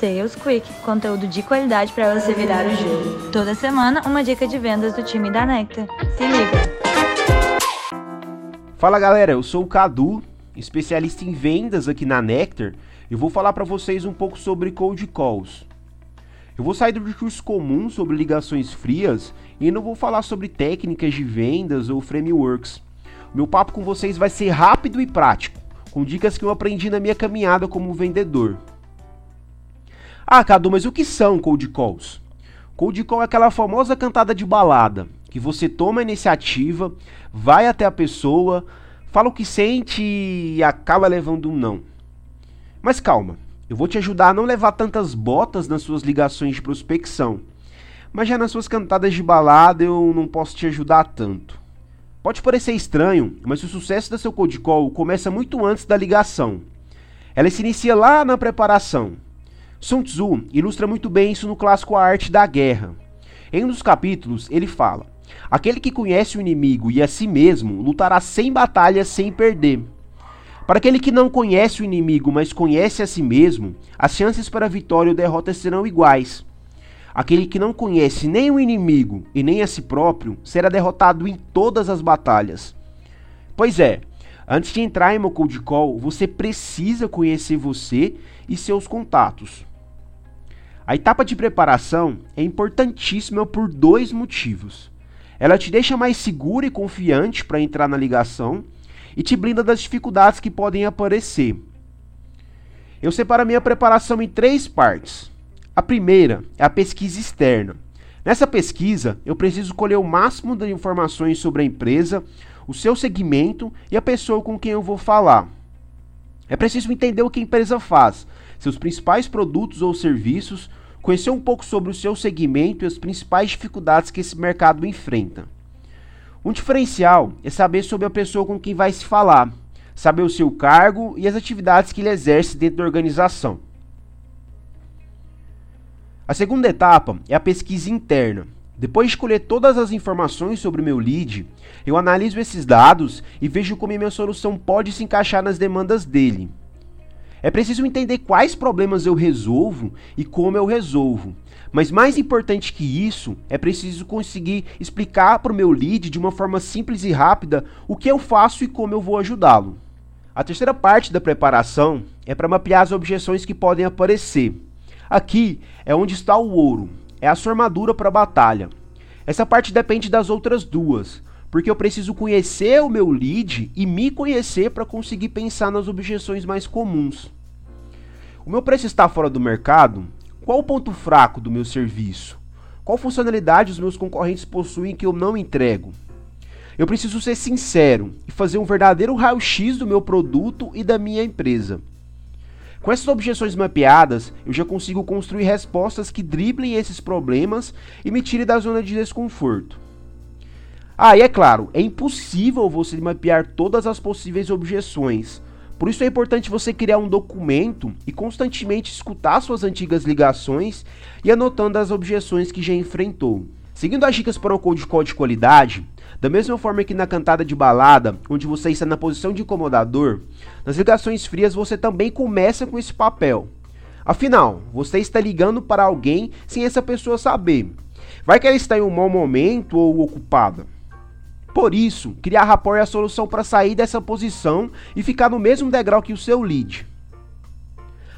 Sales Quick, conteúdo de qualidade para você virar o jogo. Toda semana, uma dica de vendas do time da Nectar. Se liga! Fala galera, eu sou o Cadu, especialista em vendas aqui na Nectar, e vou falar para vocês um pouco sobre cold calls. Eu vou sair do discurso comum sobre ligações frias e não vou falar sobre técnicas de vendas ou frameworks. Meu papo com vocês vai ser rápido e prático, com dicas que eu aprendi na minha caminhada como vendedor. Ah, Cadu, mas o que são cold calls? Cold call é aquela famosa cantada de balada, que você toma a iniciativa, vai até a pessoa, fala o que sente e acaba levando um não. Mas calma, eu vou te ajudar a não levar tantas botas nas suas ligações de prospecção. Mas já nas suas cantadas de balada eu não posso te ajudar tanto. Pode parecer estranho, mas o sucesso da seu cold call começa muito antes da ligação. Ela se inicia lá na preparação. Sun Tzu ilustra muito bem isso no clássico A Arte da Guerra. Em um dos capítulos, ele fala: Aquele que conhece o inimigo e a si mesmo lutará sem batalhas sem perder. Para aquele que não conhece o inimigo, mas conhece a si mesmo, as chances para vitória ou derrota serão iguais. Aquele que não conhece nem o inimigo e nem a si próprio será derrotado em todas as batalhas. Pois é, antes de entrar em meu cold call, você precisa conhecer você e seus contatos. A etapa de preparação é importantíssima por dois motivos. Ela te deixa mais seguro e confiante para entrar na ligação e te blinda das dificuldades que podem aparecer. Eu separo a minha preparação em três partes. A primeira é a pesquisa externa. Nessa pesquisa, eu preciso colher o máximo de informações sobre a empresa, o seu segmento e a pessoa com quem eu vou falar. É preciso entender o que a empresa faz, seus principais produtos ou serviços, conhecer um pouco sobre o seu segmento e as principais dificuldades que esse mercado enfrenta. Um diferencial é saber sobre a pessoa com quem vai se falar, saber o seu cargo e as atividades que ele exerce dentro da organização. A segunda etapa é a pesquisa interna. Depois de colher todas as informações sobre o meu lead, eu analiso esses dados e vejo como minha solução pode se encaixar nas demandas dele. É preciso entender quais problemas eu resolvo e como eu resolvo, mas mais importante que isso, é preciso conseguir explicar para o meu lead de uma forma simples e rápida o que eu faço e como eu vou ajudá-lo. A terceira parte da preparação é para mapear as objeções que podem aparecer. Aqui é onde está o ouro, é a sua armadura para a batalha. Essa parte depende das outras duas, porque eu preciso conhecer o meu lead e me conhecer para conseguir pensar nas objeções mais comuns. O meu preço está fora do mercado? Qual o ponto fraco do meu serviço? Qual funcionalidade os meus concorrentes possuem que eu não entrego? Eu preciso ser sincero e fazer um verdadeiro raio-x do meu produto e da minha empresa. Com essas objeções mapeadas, eu já consigo construir respostas que driblem esses problemas e me tirem da zona de desconforto. Ah, e é claro, é impossível você mapear todas as possíveis objeções, por isso é importante você criar um documento e constantemente escutar suas antigas ligações e anotando as objeções que já enfrentou. Seguindo as dicas para cold call de qualidade, da mesma forma que na cantada de balada, onde você está na posição de incomodador, nas ligações frias você também começa com esse papel. Afinal, você está ligando para alguém sem essa pessoa saber. Vai que ela está em um mau momento ou ocupada. Por isso, criar rapport é a solução para sair dessa posição e ficar no mesmo degrau que o seu lead.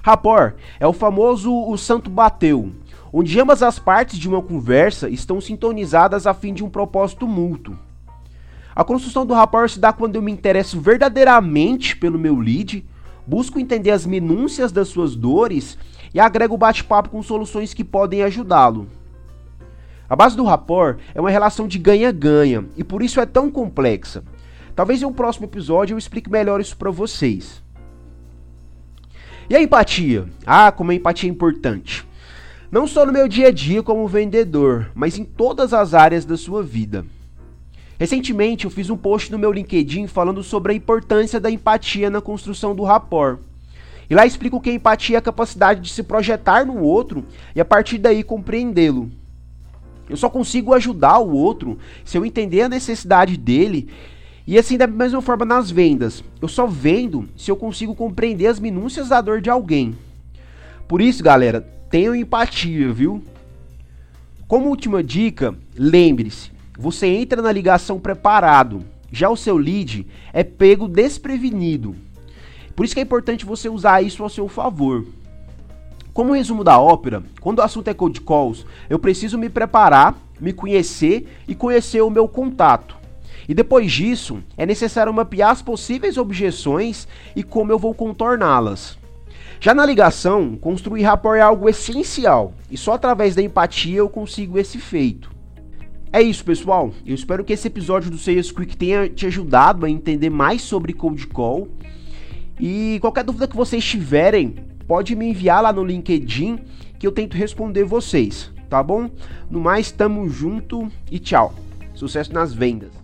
Rapport é o famoso o santo bateu, onde ambas as partes de uma conversa estão sintonizadas a fim de um propósito mútuo. A construção do rapport se dá quando eu me interesso verdadeiramente pelo meu lead, busco entender as minúcias das suas dores e agrego o bate-papo com soluções que podem ajudá-lo. A base do rapport é uma relação de ganha-ganha e por isso é tão complexa. Talvez em um próximo episódio eu explique melhor isso para vocês. E a empatia? Ah, como a empatia é importante. Não só no meu dia a dia como vendedor, mas em todas as áreas da sua vida. Recentemente eu fiz um post no meu LinkedIn falando sobre a importância da empatia na construção do rapport. E lá explico que a empatia é a capacidade de se projetar no outro e a partir daí compreendê-lo. Eu só consigo ajudar o outro se eu entender a necessidade dele. E assim, da mesma forma nas vendas. Eu só vendo se eu consigo compreender as minúcias da dor de alguém. Por isso, galera, tenham empatia, viu? Como última dica, lembre-se, você entra na ligação preparado. Já o seu lead é pego desprevenido. Por isso que é importante você usar isso ao seu favor. Como resumo da ópera, quando o assunto é cold calls, eu preciso me preparar, me conhecer e conhecer o meu contato. E depois disso, é necessário mapear as possíveis objeções e como eu vou contorná-las. Já na ligação, construir rapport é algo essencial e só através da empatia eu consigo esse feito. É isso, pessoal. Eu espero que esse episódio do Sales Quick tenha te ajudado a entender mais sobre Cold Call. E qualquer dúvida que vocês tiverem, pode me enviar lá no LinkedIn que eu tento responder vocês, tá bom? No mais, tamo junto e tchau. Sucesso nas vendas.